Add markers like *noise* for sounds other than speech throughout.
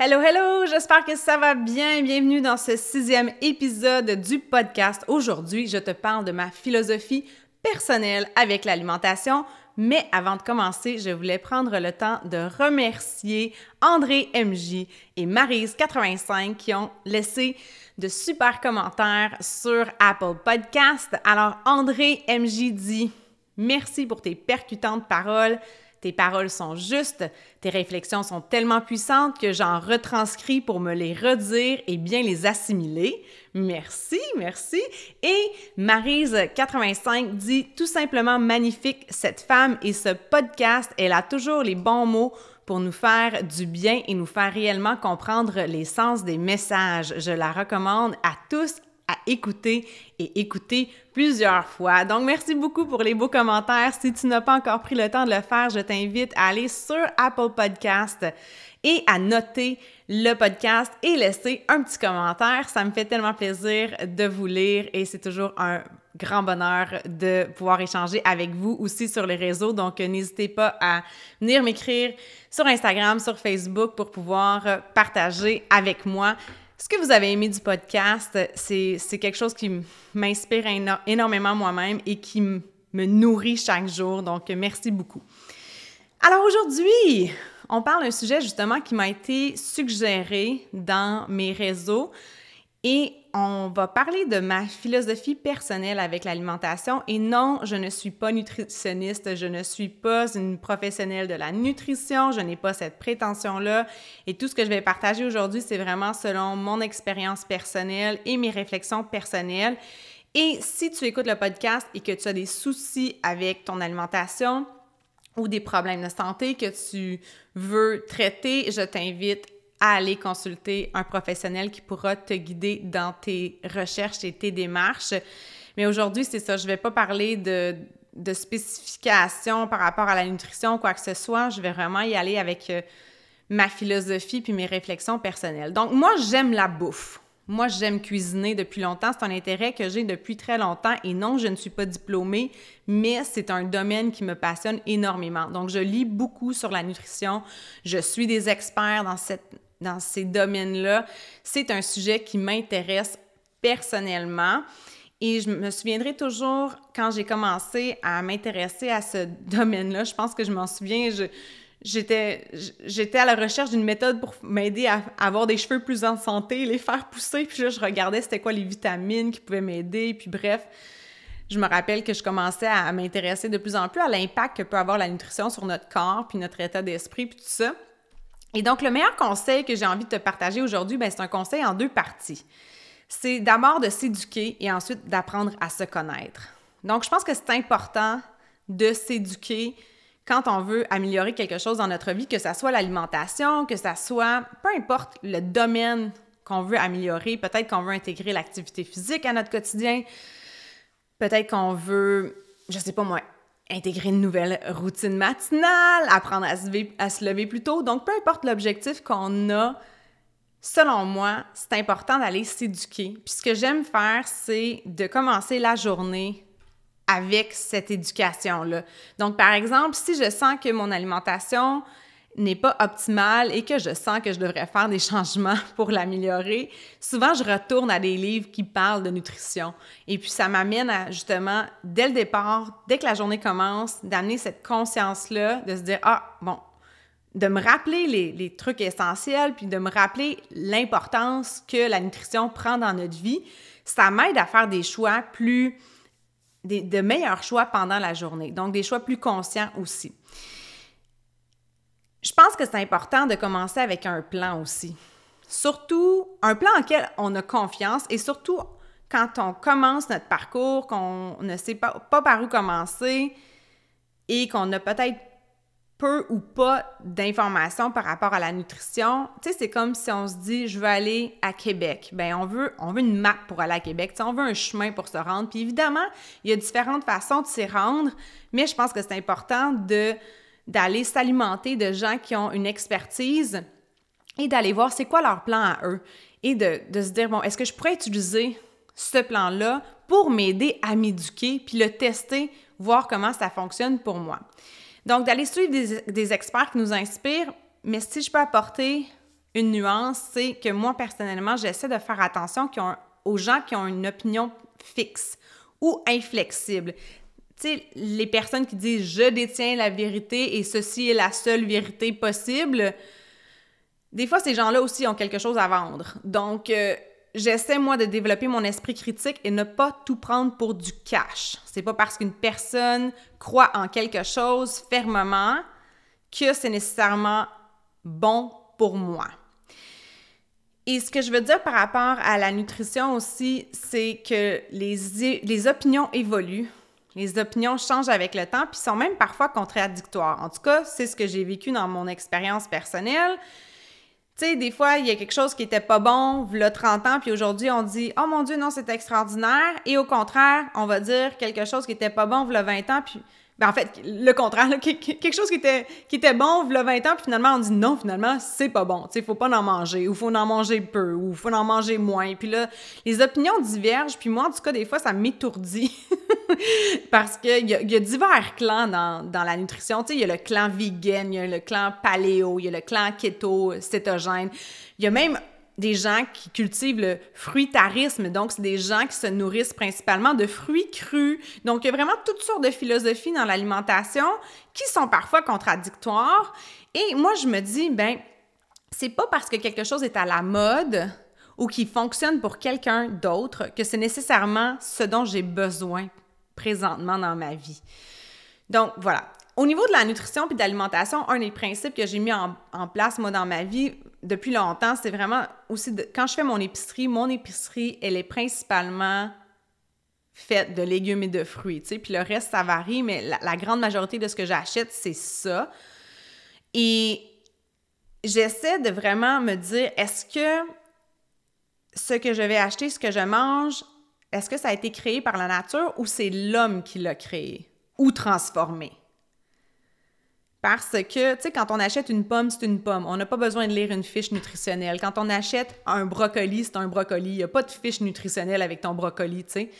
Hello, hello! J'espère que ça va bien. Bienvenue dans ce sixième épisode du podcast. Aujourd'hui, je te parle de ma philosophie personnelle avec l'alimentation. Mais avant de commencer, je voulais prendre le temps de remercier André MJ et Marise85 qui ont laissé de super commentaires sur Apple Podcast. Alors, André MJ dit Merci pour tes percutantes paroles. Tes paroles sont justes, tes réflexions sont tellement puissantes que j'en retranscris pour me les redire et bien les assimiler. Merci, merci. Et Marise85 dit tout simplement magnifique cette femme et ce podcast, elle a toujours les bons mots pour nous faire du bien et nous faire réellement comprendre les sens des messages. Je la recommande à tous, à écouter et écouter plusieurs fois. Donc, merci beaucoup pour les beaux commentaires. Si tu n'as pas encore pris le temps de le faire, je t'invite à aller sur Apple Podcast et à noter le podcast et laisser un petit commentaire. Ça me fait tellement plaisir de vous lire et c'est toujours un grand bonheur de pouvoir échanger avec vous aussi sur les réseaux. Donc, n'hésitez pas à venir m'écrire sur Instagram, sur Facebook pour pouvoir partager avec moi ce que vous avez aimé du podcast, c'est quelque chose qui m'inspire énormément moi-même et qui me nourrit chaque jour. Donc, merci beaucoup. Alors aujourd'hui, on parle d'un sujet justement qui m'a été suggéré dans mes réseaux et on va parler de ma philosophie personnelle avec l'alimentation. Et non, je ne suis pas nutritionniste, je ne suis pas une professionnelle de la nutrition, je n'ai pas cette prétention-là. Et tout ce que je vais partager aujourd'hui, c'est vraiment selon mon expérience personnelle et mes réflexions personnelles. Et si tu écoutes le podcast et que tu as des soucis avec ton alimentation ou des problèmes de santé que tu veux traiter, je t'invite à aller consulter un professionnel qui pourra te guider dans tes recherches et tes démarches. Mais aujourd'hui, c'est ça, je ne vais pas parler de, de spécifications par rapport à la nutrition quoi que ce soit. Je vais vraiment y aller avec euh, ma philosophie puis mes réflexions personnelles. Donc, moi, j'aime la bouffe. Moi, j'aime cuisiner depuis longtemps. C'est un intérêt que j'ai depuis très longtemps. Et non, je ne suis pas diplômée, mais c'est un domaine qui me passionne énormément. Donc, je lis beaucoup sur la nutrition. Je suis des experts dans cette dans ces domaines-là, c'est un sujet qui m'intéresse personnellement. Et je me souviendrai toujours quand j'ai commencé à m'intéresser à ce *laughs* domaine-là, je pense que je m'en souviens, j'étais, j'étais à la recherche d'une méthode pour m'aider à, avoir des cheveux plus en santé, les faire pousser, puis là, je regardais c'était quoi les vitamines qui pouvaient m'aider, puis bref, je me rappelle que je commençais à m'intéresser de plus en plus à l'impact que peut avoir la nutrition sur notre corps, puis notre état d'esprit, puis tout ça. Et donc, le meilleur conseil que j'ai envie de te partager aujourd'hui, ben, c'est un conseil en deux parties. C'est d'abord de s'éduquer et ensuite d'apprendre à se connaître. Donc, je pense que c'est important de s'éduquer quand on veut améliorer quelque chose dans notre vie, que ce soit l'alimentation, que ce soit, peu importe le domaine qu'on veut améliorer, peut-être qu'on veut intégrer l'activité physique à notre quotidien, peut-être qu'on veut, je sais pas moi, intégrer une nouvelle routine matinale, apprendre à se, lever, plus tôt. Donc, peu importe l'objectif qu'on a, selon moi, c'est important d'aller s'éduquer. Puis ce que j'aime faire, c'est de commencer la journée avec cette éducation-là. Donc, par exemple, si je sens que mon alimentation n'est pas optimale et que je sens que je devrais faire des *laughs* changements pour l'améliorer, souvent je retourne à des livres qui parlent de nutrition. Et puis ça m'amène à justement, dès le départ, dès que la journée commence, d'amener cette conscience-là, de se dire, ah, bon, de me rappeler les, trucs essentiels, puis de me rappeler l'importance que la nutrition prend dans notre vie, ça m'aide à faire des choix plus, de meilleurs choix pendant la journée. Donc des choix plus conscients aussi. Je pense que c'est important de commencer avec un plan aussi. Surtout un plan auquel on a confiance et surtout quand on commence notre parcours, qu'on ne sait pas, par où commencer et qu'on a peut-être peu ou pas d'informations par rapport à la nutrition. Tu sais, c'est comme si on se dit je veux aller à Québec. Ben on veut on veut une map pour aller à Québec, on veut un chemin pour se rendre. Puis évidemment, il y a différentes façons de s'y rendre, mais je pense que c'est important de d'aller s'alimenter de gens qui ont une expertise et d'aller voir c'est quoi leur plan à eux et de, se dire, bon, est-ce que je pourrais utiliser ce plan-là pour m'aider à m'éduquer, puis le tester, voir comment ça fonctionne pour moi. Donc, d'aller suivre des, des, experts qui nous inspirent, mais si je peux apporter une nuance, c'est que moi, personnellement, j'essaie de faire attention aux gens qui ont une opinion fixe ou inflexible. Tu sais, les personnes qui disent je détiens la vérité et ceci est la seule vérité possible, des fois, ces gens-là aussi ont quelque chose à vendre. Donc, euh, j'essaie, moi, de développer mon esprit critique et ne pas tout prendre pour du cash. C'est pas parce qu'une personne croit en quelque chose fermement que c'est nécessairement bon pour moi. Et ce que je veux dire par rapport à la nutrition aussi, c'est que les, les opinions évoluent. Les opinions changent avec le temps, puis sont même parfois contradictoires. En tout cas, c'est ce que j'ai vécu dans mon expérience personnelle. Tu sais, des fois, il y a quelque chose qui était pas bon, a 30 ans, puis aujourd'hui, on dit « Oh mon Dieu, non, c'est extraordinaire », et au contraire, on va dire quelque chose qui était pas bon, a 20 ans, puis ben en fait, le contraire, quelque chose qui était, qui était bon, a 20 ans, puis finalement, on dit non, finalement, c'est pas bon. Tu sais, faut pas en manger, ou faut en manger peu, ou faut en manger moins. Puis là, les opinions divergent, puis moi, en tout cas, des fois, ça m'étourdit. *laughs* Parce qu'il y, a, y a divers clans dans, dans la nutrition. Il y a le clan vegan, il y a le clan paléo, il y a le clan keto, cétogène. Il y a même des gens qui cultivent le fruitarisme. Donc, c'est des gens qui se nourrissent principalement de fruits crus. Donc, il y a vraiment toutes sortes de philosophies dans l'alimentation qui sont parfois contradictoires. Et moi, je me dis, ben, c'est pas parce que quelque chose est à la mode ou qui fonctionne pour quelqu'un d'autre que c'est nécessairement ce dont j'ai besoin présentement dans ma vie. Donc, voilà. Au niveau de la nutrition puis de l'alimentation, un des principes que j'ai mis en, place, moi, dans ma vie depuis longtemps, c'est vraiment aussi quand je fais mon épicerie, mon épicerie, elle est principalement faite de légumes et de fruits, tu sais, puis le reste, ça varie, mais la, grande majorité de ce que j'achète, c'est ça. Et j'essaie de vraiment me dire, est-ce que ce que je vais acheter, ce que je mange, est-ce que ça a été créé par la nature ou c'est l'homme qui l'a créé ou transformé? Parce que, tu sais, quand on achète une pomme, c'est une pomme. On n'a pas besoin de lire une fiche nutritionnelle. Quand on achète un brocoli, c'est un brocoli. Il n'y a pas de fiche nutritionnelle avec ton brocoli, tu sais.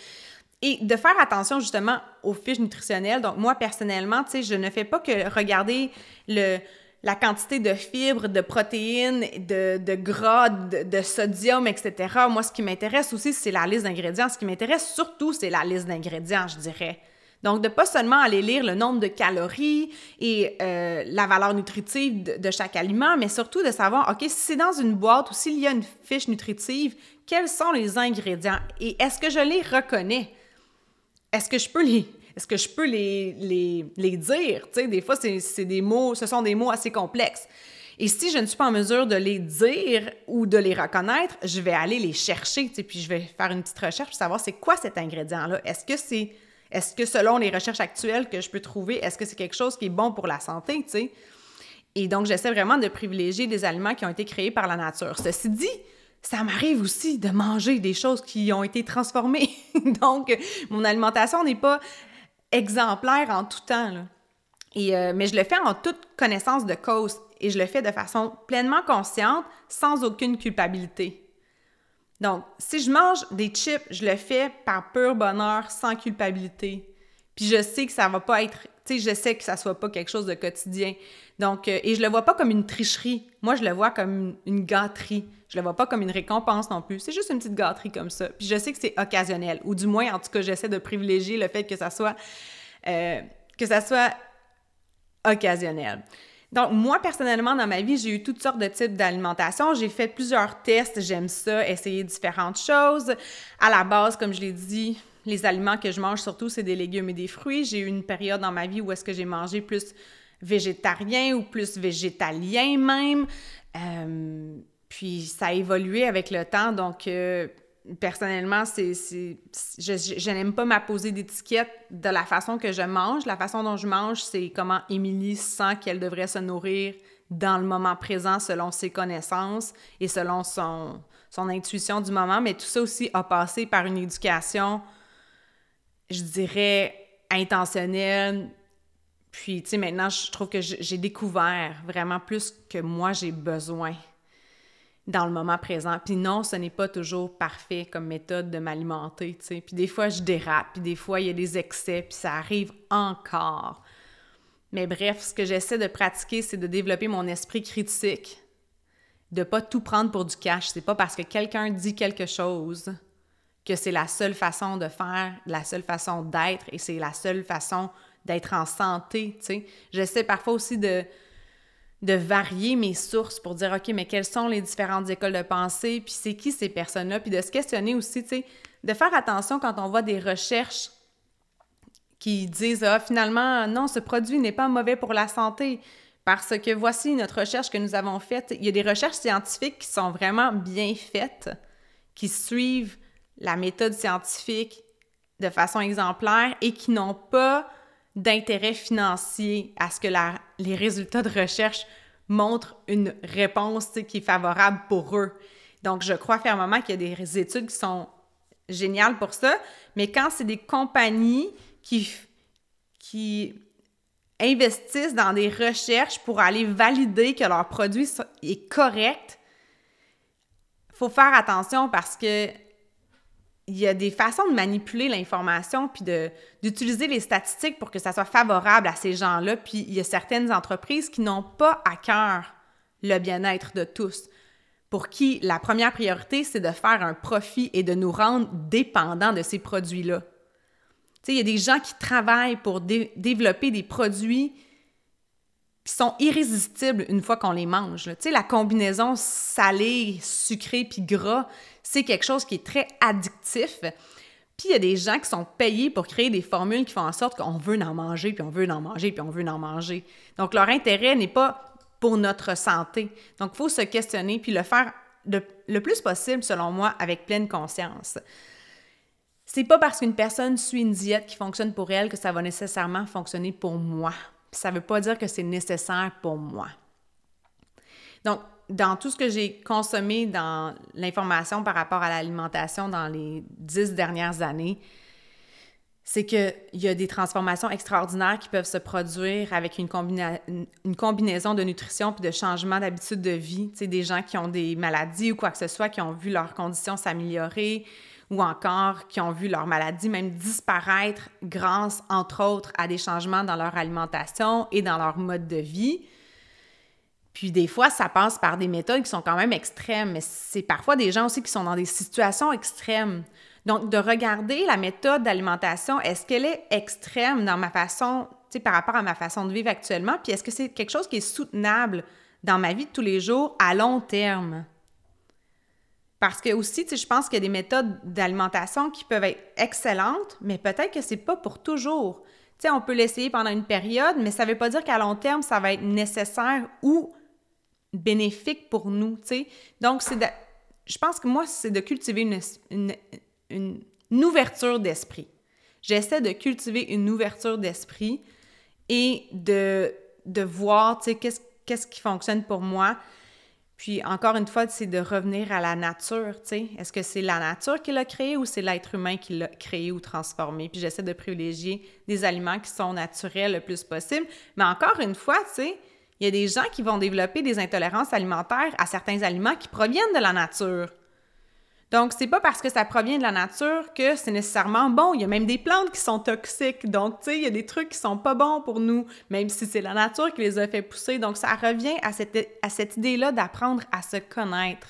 Et de faire attention justement aux fiches nutritionnelles. Donc, moi, personnellement, tu sais, je ne fais pas que regarder le, la quantité de fibres, de protéines, de, de gras, de, de, sodium, etc. Moi, ce qui m'intéresse aussi, c'est la liste d'ingrédients. Ce qui m'intéresse surtout, c'est la liste d'ingrédients, je dirais. Donc, de pas seulement aller lire le nombre de calories et euh, la valeur nutritive de, chaque aliment, mais surtout de savoir, OK, si c'est dans une boîte ou s'il y a une fiche nutritive, quels sont les ingrédients? Et est-ce que je les reconnais? Est-ce que je peux les, est-ce que je peux les, les, les dire? Des fois, c'est des mots, ce sont des mots assez complexes. Et si je ne suis pas en mesure de les dire ou de les reconnaître, je vais aller les chercher, puis je vais faire une petite recherche pour savoir c'est quoi cet ingrédient-là. Est-ce que c'est est-ce que selon les recherches actuelles que je peux trouver, est-ce que c'est quelque chose qui est bon pour la santé, tu sais? Et donc, j'essaie vraiment de privilégier des aliments qui ont été créés par la nature. Ceci dit, ça m'arrive aussi de manger des choses qui ont été transformées. *laughs* donc, mon alimentation n'est pas exemplaire en tout temps. Et, euh, mais je le fais en toute connaissance de cause et je le fais de façon pleinement consciente, sans aucune culpabilité. Donc, si je mange des chips, je le fais par pur bonheur, sans culpabilité. Puis je sais que ça va pas être, tu sais, je sais que ça soit pas quelque chose de quotidien. Donc, euh, et je le vois pas comme une tricherie. Moi, je le vois comme une, gâterie. Je le vois pas comme une récompense non plus. C'est juste une petite gâterie comme ça. Puis je sais que c'est occasionnel. Ou du moins, en tout cas, j'essaie de privilégier le fait que ça soit, euh, que ça soit occasionnel. Donc, moi, personnellement, dans ma vie, j'ai eu toutes sortes de types d'alimentation. J'ai fait plusieurs tests. J'aime ça, essayer différentes choses. À la base, comme je l'ai dit, les aliments que je mange surtout, c'est des légumes et des fruits. J'ai eu une période dans ma vie où est-ce que j'ai mangé plus végétarien ou plus végétalien même. Euh, puis ça a évolué avec le temps. Donc, euh, personnellement, c'est, je, n'aime pas m'apposer d'étiquette de la façon que je mange. La façon dont je mange, c'est comment Émilie sent qu'elle devrait se nourrir dans le moment présent selon ses connaissances et selon son, son intuition du moment. Mais tout ça aussi a passé par une éducation, je dirais, intentionnelle. Puis, tu sais, maintenant, je trouve que j'ai découvert vraiment plus que moi j'ai besoin dans le moment présent. Puis non, ce n'est pas toujours parfait comme méthode de m'alimenter. Puis des fois, je dérape, puis des fois, il y a des excès, puis ça arrive encore. Mais bref, ce que j'essaie de pratiquer, c'est de développer mon esprit critique de pas tout prendre pour du cash. C'est pas parce que quelqu'un dit quelque chose que c'est la seule façon de faire, la seule façon d'être et c'est la seule façon d'être en santé, tu sais. J'essaie parfois aussi de, de varier mes sources pour dire, OK, mais quelles sont les différentes écoles de pensée, puis c'est qui ces personnes-là, puis de se questionner aussi, tu sais, de faire attention quand on voit des recherches qui disent, ah, finalement, non, ce produit n'est pas mauvais pour la santé. Parce que voici notre recherche que nous avons faite. Il y a des recherches scientifiques qui sont vraiment bien faites, qui suivent la méthode scientifique de façon exemplaire et qui n'ont pas d'intérêt financier à ce que les résultats de recherche montrent une réponse qui est favorable pour eux. Donc, je crois fermement qu'il y a des études qui sont géniales pour ça, mais quand c'est des compagnies qui, qui investissent dans des recherches pour aller valider que leur produit est correct, il faut faire attention parce que il y a des façons de manipuler l'information puis d'utiliser les statistiques pour que ça soit favorable à ces gens-là. Puis il y a certaines entreprises qui n'ont pas à cœur le bien-être de tous, pour qui la première priorité, c'est de faire un profit et de nous rendre dépendants de ces produits-là il y a des gens qui travaillent pour développer des produits qui sont irrésistibles une fois qu'on les mange. Tu sais, la combinaison salé, sucré puis gras, c'est quelque chose qui est très addictif. Puis il y a des gens qui sont payés pour créer des formules qui font en sorte qu'on veut en manger, puis on veut en manger, puis on veut en manger. Donc leur intérêt n'est pas pour notre santé. Donc il faut se questionner puis le faire le plus possible, selon moi, avec pleine conscience. C'est pas parce qu'une personne suit une diète qui fonctionne pour elle que ça va nécessairement fonctionner pour moi. Ça veut pas dire que c'est nécessaire pour moi. Donc, dans tout ce que j'ai consommé dans l'information par rapport à l'alimentation dans les dix dernières années, c'est qu'il y a des transformations extraordinaires qui peuvent se produire avec une, une combinaison de nutrition puis de changement d'habitude de vie. Tu sais, des gens qui ont des maladies ou quoi que ce soit, qui ont vu leurs conditions s'améliorer, ou encore qui ont vu leur maladie même disparaître grâce, entre autres, à des changements dans leur alimentation et dans leur mode de vie. Puis des fois, ça passe par des méthodes qui sont quand même extrêmes, mais c'est parfois des gens aussi qui sont dans des situations extrêmes. Donc, de regarder la méthode d'alimentation, est-ce qu'elle est extrême dans ma façon, tu sais, par rapport à ma façon de vivre actuellement, puis est-ce que c'est quelque chose qui est soutenable dans ma vie de tous les jours à long terme? Parce que aussi, tu sais, je pense qu'il y a des méthodes d'alimentation qui peuvent être excellentes, mais peut-être que c'est pas pour toujours. Tu sais, on peut l'essayer pendant une période, mais ça veut pas dire qu'à long terme, ça va être nécessaire ou bénéfique pour nous, tu sais. Donc, c'est de... je pense que moi, c'est de cultiver une, une, ouverture d'esprit. J'essaie de cultiver une ouverture d'esprit et de, de voir, tu sais, qu'est-ce, qu'est-ce qui fonctionne pour moi. Puis encore une fois, c'est de revenir à la nature, tu sais. Est-ce que c'est la nature qui l'a créé ou c'est l'être humain qui l'a créé ou transformé? Puis j'essaie de privilégier des aliments qui sont naturels le plus possible. Mais encore une fois, tu sais, il y a des gens qui vont développer des intolérances alimentaires à certains aliments qui proviennent de la nature. Donc, c'est pas parce que ça provient de la nature que c'est nécessairement bon. Il y a même des plantes qui sont toxiques. Donc, tu sais, il y a des trucs qui sont pas bons pour nous, même si c'est la nature qui les a fait pousser. Donc, ça revient à cette, idée-là d'apprendre à se connaître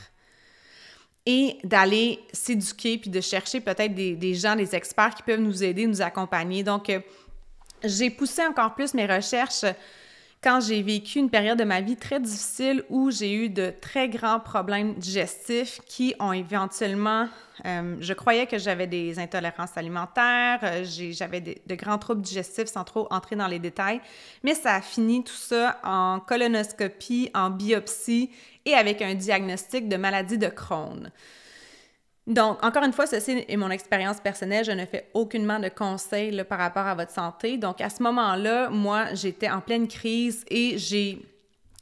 et d'aller s'éduquer puis de chercher peut-être des, des, gens, des experts qui peuvent nous aider, nous accompagner. Donc, euh, j'ai poussé encore plus mes recherches quand j'ai vécu une période de ma vie très difficile où j'ai eu de très grands problèmes digestifs qui ont éventuellement, euh, je croyais que j'avais des intolérances alimentaires, euh, j'avais de, grands troubles digestifs sans trop entrer dans les détails, mais ça a fini tout ça en colonoscopie, en biopsie et avec un diagnostic de maladie de Crohn. Donc, encore une fois, ceci est mon expérience personnelle. Je ne fais aucunement de conseils par rapport à votre santé. Donc, à ce moment-là, moi, j'étais en pleine crise et j'ai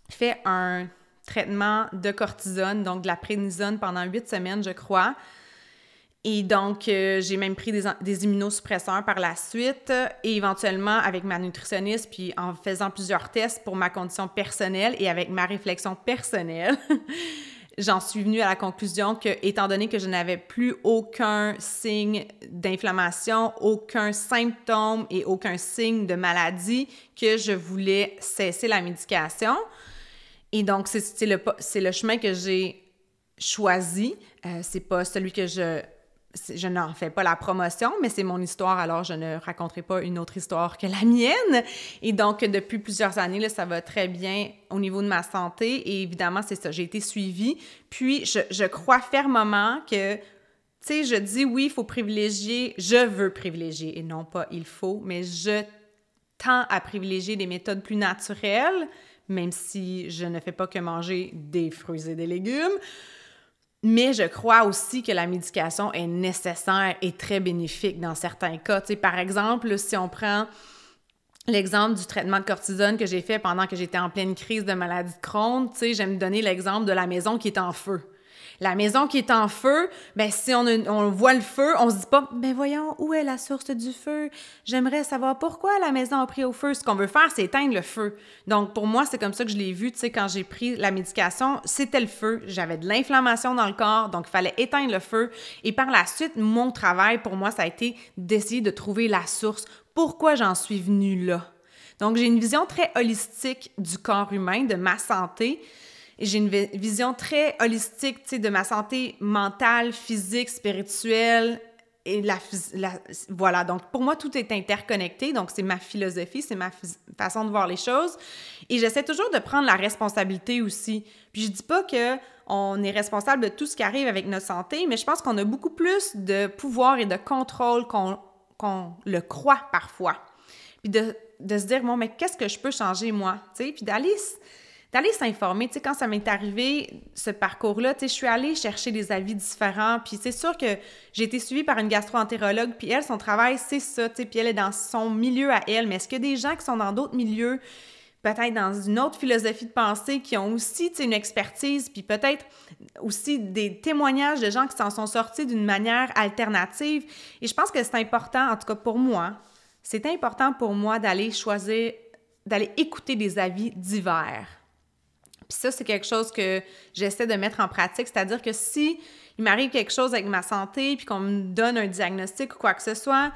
fait un traitement de cortisone, donc de la prénisone pendant huit semaines, je crois. Et donc, euh, j'ai même pris des, des, immunosuppresseurs par la suite et éventuellement avec ma nutritionniste, puis en faisant plusieurs tests pour ma condition personnelle et avec ma réflexion personnelle, *laughs* j'en suis venue à la conclusion que, étant donné que je n'avais plus aucun signe d'inflammation, aucun symptôme et aucun signe de maladie, que je voulais cesser la médication. Et donc, c'est le, chemin que j'ai choisi. Euh, c'est pas celui que je je n'en fais pas la promotion, mais c'est mon histoire, alors je ne raconterai pas une autre histoire que la mienne. Et donc, depuis plusieurs années, ça va très bien au niveau de ma santé. Et évidemment, c'est ça, j'ai été suivie. Puis, je, je crois fermement que, tu sais, je dis oui, il faut privilégier, je veux privilégier, et non pas il faut, mais je tends à privilégier des méthodes plus naturelles, même si je ne fais pas que manger des fruits et des légumes. Mais je crois aussi que la médication est nécessaire et très bénéfique dans certains cas. Tu par exemple, si on prend l'exemple du traitement de cortisone que j'ai fait pendant que j'étais en pleine crise de maladie de Crohn, j'aime donner l'exemple de la maison qui est en feu. La maison qui est en feu, ben si on, voit le feu, on se dit pas, ben voyons, où est la source du feu? J'aimerais savoir pourquoi la maison a pris au feu. Ce qu'on veut faire, c'est éteindre le feu. Donc, pour moi, c'est comme ça que je l'ai vu, tu sais, quand j'ai pris la médication, c'était le feu. J'avais de l'inflammation dans le corps, donc il fallait éteindre le feu. Et par la suite, mon travail, pour moi, ça a été d'essayer de trouver la source. Pourquoi j'en suis venue là? Donc, j'ai une vision très holistique du corps humain, de ma santé. J'ai une vision très holistique de ma santé mentale, physique, spirituelle. Et la, voilà, donc pour moi, tout est interconnecté. Donc, c'est ma philosophie, c'est ma façon de voir les choses. Et j'essaie toujours de prendre la responsabilité aussi. Puis je dis pas que on est responsable de tout ce qui arrive avec notre santé, mais je pense qu'on a beaucoup plus de pouvoir et de contrôle qu'on le croit parfois. Puis de, de se dire, bon, mais qu'est-ce que je peux changer moi? sais Puis d'aller d'aller s'informer. Tu sais, quand ça m'est arrivé, ce parcours-là, tu sais, je suis allée chercher des avis différents. Puis c'est sûr que j'ai été suivie par une gastro-entérologue. Puis elle, son travail, c'est ça. Tu sais, puis elle est dans son milieu à elle. Mais est-ce a des gens qui sont dans d'autres milieux, peut-être dans une autre philosophie de pensée, qui ont aussi, une expertise, puis peut-être aussi des témoignages de gens qui s'en sont sortis d'une manière alternative? Et je pense que c'est important, en tout cas pour moi, c'est important pour moi d'aller choisir, d'aller écouter des avis divers. Puis ça, c'est quelque chose que j'essaie de mettre en pratique, c'est-à-dire que si il m'arrive quelque chose avec ma santé, puis qu'on me donne un diagnostic ou quoi que ce soit,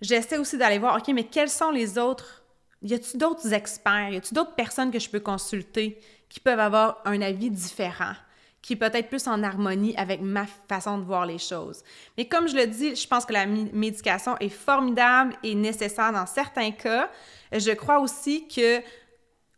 j'essaie aussi d'aller voir, OK, mais quels sont les autres? Y a-t-il d'autres experts? Y a-t-il d'autres personnes que je peux consulter qui peuvent avoir un avis différent? qui peut-être plus en harmonie avec ma façon de voir les choses? Mais comme je le dis, je pense que la médication est formidable et nécessaire dans certains cas. Je crois aussi que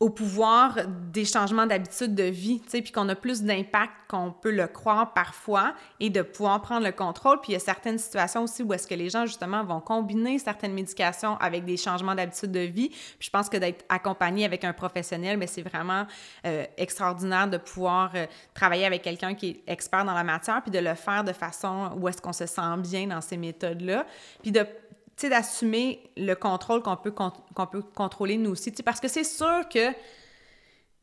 au pouvoir des changements d'habitude de vie, tu sais, puis qu'on a plus d'impact qu'on peut le croire parfois et de pouvoir prendre le contrôle. Puis il y a certaines situations aussi où est-ce que les gens, justement, vont combiner certaines médications avec des changements d'habitude de vie. Puis je pense que d'être accompagné avec un professionnel, mais c'est vraiment euh, extraordinaire de pouvoir euh, travailler avec quelqu'un qui est expert dans la matière, puis de le faire de façon où est-ce qu'on se sent bien dans ces méthodes-là. Puis de d'assumer le contrôle qu'on peut, qu'on peut contrôler nous aussi. Parce que c'est sûr que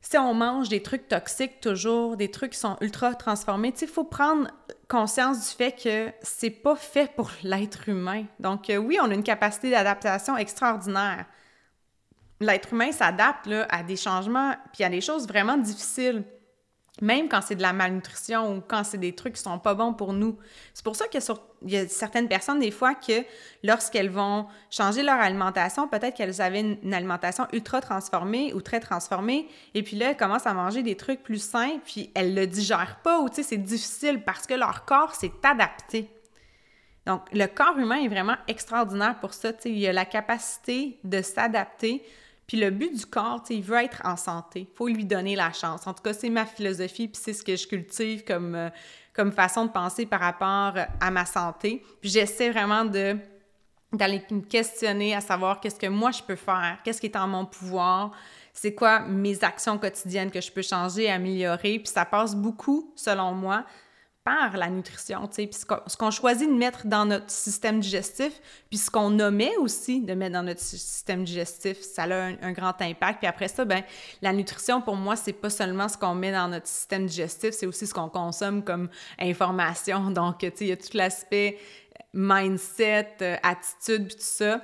si on mange des trucs toxiques toujours, des trucs qui sont ultra transformés, il faut prendre conscience du fait que c'est pas fait pour *laughs* l'être humain. Donc euh, oui, on a une capacité d'adaptation extraordinaire. L'être humain s'adapte à des changements puis à des choses vraiment difficiles même quand c'est de la malnutrition ou quand c'est des trucs qui sont pas bons pour nous. C'est pour ça qu'il y, a certaines personnes, des fois, que lorsqu'elles vont changer leur alimentation, peut-être qu'elles avaient une, alimentation ultra transformée ou très transformée, et puis là, elles commencent à manger des trucs plus sains, puis elles le digèrent pas, ou tu sais, c'est difficile parce que leur corps s'est adapté. Donc, le corps humain est vraiment extraordinaire pour ça. Tu sais, il a la capacité de s'adapter puis le but du corps, il veut être en santé. Il faut lui donner la chance. En tout cas, c'est ma philosophie, puis c'est ce que je cultive comme, euh, comme façon de penser par rapport à ma santé. Puis j'essaie vraiment de d'aller me questionner à savoir qu'est-ce que moi je peux faire, qu'est-ce qui est en mon pouvoir, c'est quoi mes actions quotidiennes que je peux changer, améliorer. Puis ça passe beaucoup, selon moi, par la nutrition, tu sais, puis ce qu'on choisit de mettre dans notre système digestif, puis ce qu'on omet aussi de mettre dans notre système digestif, ça a un, grand impact. Puis après ça, ben la nutrition, pour moi, c'est pas seulement ce qu'on met dans notre système digestif, c'est aussi ce qu'on consomme comme information. *laughs* Donc, tu sais, il y a tout l'aspect mindset, euh, attitude, puis tout ça.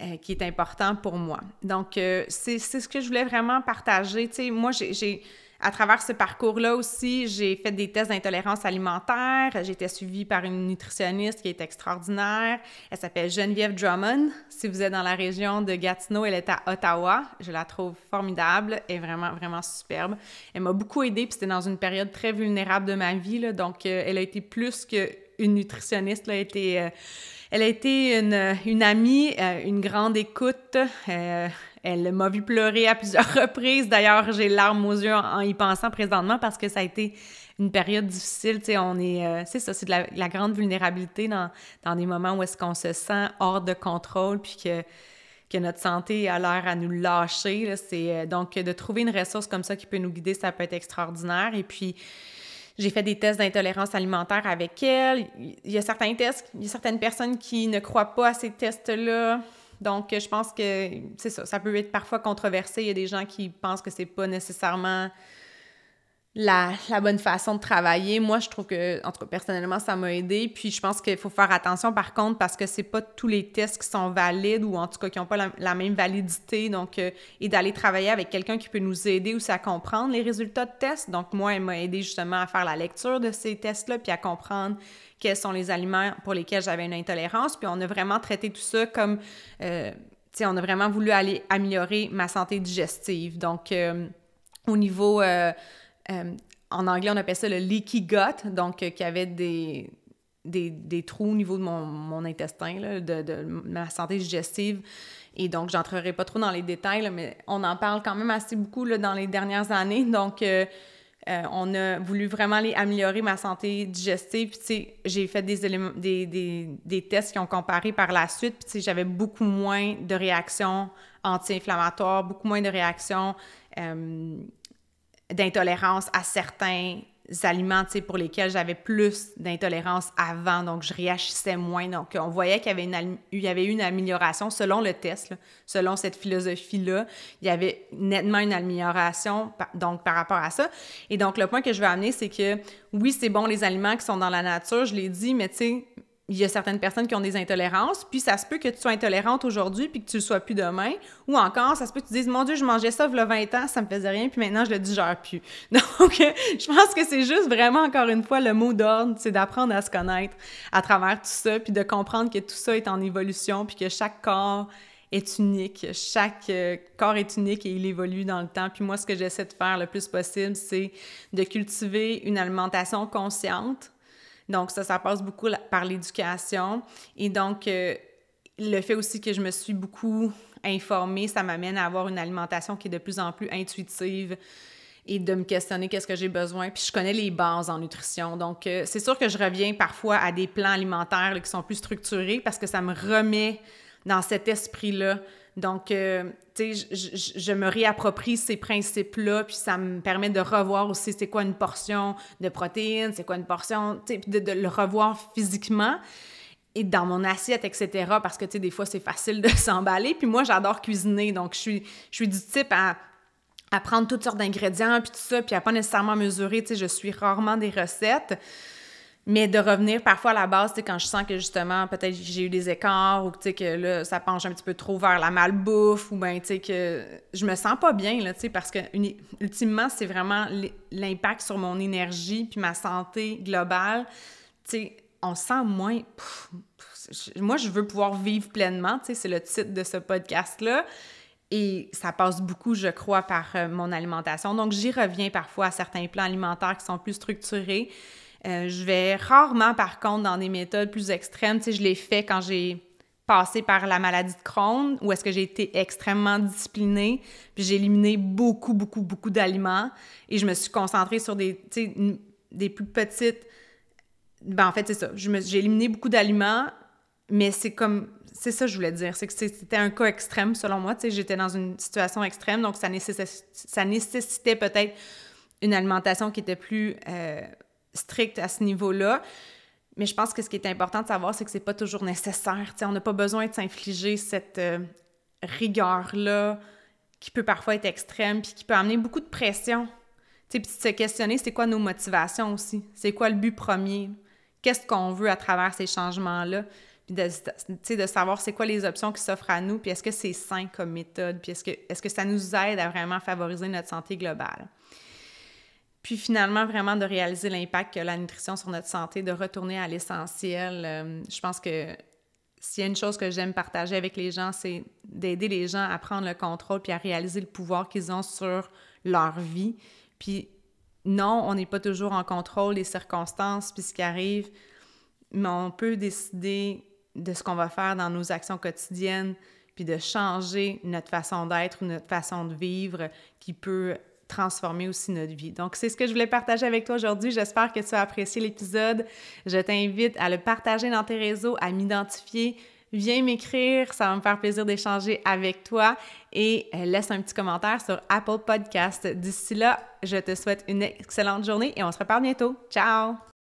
Euh, qui est important pour moi. Donc, euh, c'est ce que je voulais vraiment partager. Tu sais, moi, j'ai à travers ce parcours-là aussi, j'ai fait des tests d'intolérance alimentaire. Été suivie par une nutritionniste qui est extraordinaire. Elle s'appelle Geneviève Drummond. Si vous êtes dans la région de Gatineau, elle est à Ottawa. Je la trouve formidable et vraiment, vraiment superbe. Elle m'a beaucoup aidée, puis c'était dans une période très vulnérable de ma vie. Là, donc, euh, elle a été plus qu'une nutritionniste. Là, elle, a été, euh, elle a été une, une amie, euh, une grande écoute. Elle m'a vu pleurer à plusieurs *laughs* reprises. D'ailleurs, j'ai larmes aux yeux en, y pensant présentement parce que ça a été une période difficile. Tu sais, on est, euh, c'est ça, c'est de la, grande vulnérabilité dans, dans des moments où est-ce qu'on se sent hors de contrôle puis que, que notre santé a l'air à nous lâcher. C'est, euh, donc, de trouver une ressource comme ça qui peut nous guider, ça peut être extraordinaire. Et puis, j'ai fait des tests d'intolérance alimentaire avec elle. Il y a certains tests, il y a certaines personnes qui ne croient pas à ces tests-là. Donc, je pense que c'est ça. Ça peut être parfois controversé. Il y a des gens qui pensent que c'est pas nécessairement la, bonne façon de travailler. Moi, je trouve que, en tout cas, personnellement, ça m'a aidé. Puis, je pense qu'il faut faire attention, par contre, parce que c'est pas tous les tests qui sont valides ou en tout cas qui n'ont pas la, même validité. Donc, euh, et d'aller travailler avec quelqu'un qui peut nous aider aussi à comprendre les résultats de tests. Donc, moi, elle m'a aidé justement à faire la lecture de ces tests-là puis à comprendre quels sont les aliments pour lesquels j'avais une intolérance. Puis on a vraiment traité tout ça comme, euh, tu sais, on a vraiment voulu aller améliorer ma santé digestive. Donc, euh, au niveau, euh, en anglais, on appelle ça le leaky gut, donc qui avait des, des, trous au niveau de mon, intestin, là, de, de, ma santé digestive. Et donc, j'entrerai pas trop dans les détails, mais on en parle quand même assez beaucoup dans les dernières années. Donc, euh, on a voulu vraiment aller améliorer ma santé digestive. Puis, j'ai fait des, des, des, des, tests qui ont comparé par la suite. Puis, j'avais beaucoup moins de réactions anti-inflammatoires, beaucoup moins de réactions euh, d'intolérance à certains aliments pour lesquels j'avais plus d'intolérance avant, donc je réagissais moins. Donc, on voyait qu'il y avait une, une amélioration selon le test, selon cette philosophie-là. Il y avait nettement une amélioration donc par rapport à ça. Et donc, le point que je veux amener, c'est que oui, c'est bon les aliments qui sont dans la nature, je l'ai dit, mais tu sais, il y a certaines personnes qui ont des intolérances, puis ça se peut que tu sois intolérante aujourd'hui puis que tu le sois plus demain, ou encore ça se peut que tu dises mon dieu, je mangeais ça a 20 ans, ça me faisait rien puis maintenant je le digère plus. *laughs* Donc je pense que c'est juste vraiment encore une fois le mot d'ordre, c'est d'apprendre à se connaître à travers tout ça puis de comprendre que tout ça est en évolution puis que chaque corps est unique, chaque euh, corps est unique et il évolue dans le temps. Puis moi ce que j'essaie de faire le plus possible, c'est de cultiver une alimentation consciente donc, ça, ça passe beaucoup par l'éducation. Et donc, euh, le fait aussi que je me suis beaucoup informée, ça m'amène à avoir une alimentation qui est de plus en plus intuitive et de me questionner qu'est-ce que j'ai besoin. Puis je connais les bases en nutrition. Donc, euh, c'est sûr que je reviens parfois à des plans alimentaires qui sont plus structurés parce que ça me remet dans cet esprit-là donc, euh, tu sais, je, me réapproprie ces principes-là, puis ça me permet de revoir aussi c'est quoi une portion de protéines, c'est quoi une portion, tu sais, de, de, le revoir physiquement et dans mon assiette, etc. Parce que, tu sais, des fois, c'est facile de *laughs* s'emballer. Puis moi, j'adore cuisiner, donc je suis, je suis du type à, à prendre toutes sortes d'ingrédients, puis tout ça, puis à pas nécessairement mesurer, tu sais, je suis rarement des recettes. Mais de revenir parfois à la base, quand je sens que justement, peut-être j'ai eu des écarts ou que là, ça penche un petit peu trop vers la malbouffe ou bien, tu que je me sens pas bien, là, tu parce que ultimement, c'est vraiment l'impact sur mon énergie puis ma santé globale. Tu sais, on sent moins... moi, je veux pouvoir vivre pleinement, tu sais, c'est le titre de ce podcast-là. Et ça passe beaucoup, je crois, par euh, mon alimentation. Donc, j'y reviens parfois à certains plans alimentaires qui sont plus structurés. Euh, je vais rarement, par contre, dans des méthodes plus extrêmes. Tu sais, je l'ai fait quand j'ai passé par la maladie de Crohn, où est-ce que j'ai été extrêmement disciplinée, puis j'ai éliminé beaucoup, beaucoup, beaucoup d'aliments, et je me suis concentrée sur des, des plus petites... Ben, en fait, c'est ça. J'ai éliminé beaucoup d'aliments, mais c'est comme... C'est ça que je voulais dire. C'est que c'était un cas extrême, selon moi. J'étais dans une situation extrême, donc ça nécessitait, ça nécessitait peut-être une alimentation qui était plus... Euh, strict à ce niveau-là. Mais je pense que ce qui est important de savoir, c'est que c'est pas toujours nécessaire. on n'a pas besoin de s'infliger cette euh, rigueur-là qui peut parfois être extrême puis qui peut amener beaucoup de pression. Puis de se questionner, c'est quoi nos motivations aussi? C'est quoi le but premier? Qu'est-ce qu'on veut à travers ces changements-là? Puis de, de savoir c'est quoi les options qui s'offrent à nous, puis est-ce que c'est sain comme méthode, puis est-ce que, est -ce que ça nous aide à vraiment favoriser notre santé globale? Puis finalement, vraiment de réaliser l'impact que la nutrition sur notre santé, de retourner à l'essentiel. Euh, je pense que s'il y a une chose que j'aime partager avec les gens, c'est d'aider les gens à prendre le contrôle puis à réaliser le pouvoir qu'ils ont sur leur vie. Puis non, on n'est pas toujours en contrôle des circonstances puis ce qui arrive, mais on peut décider de ce qu'on va faire dans nos actions quotidiennes puis de changer notre façon d'être ou notre façon de vivre qui peut transformer aussi notre vie. Donc, c'est ce que je voulais partager avec toi aujourd'hui. J'espère que tu as apprécié l'épisode. Je t'invite à le partager dans tes réseaux, à m'identifier. Viens m'écrire, ça va me faire plaisir d'échanger avec toi et euh, laisse un petit commentaire sur Apple Podcast. D'ici là, je te souhaite une excellente journée et on se reparle bientôt. Ciao!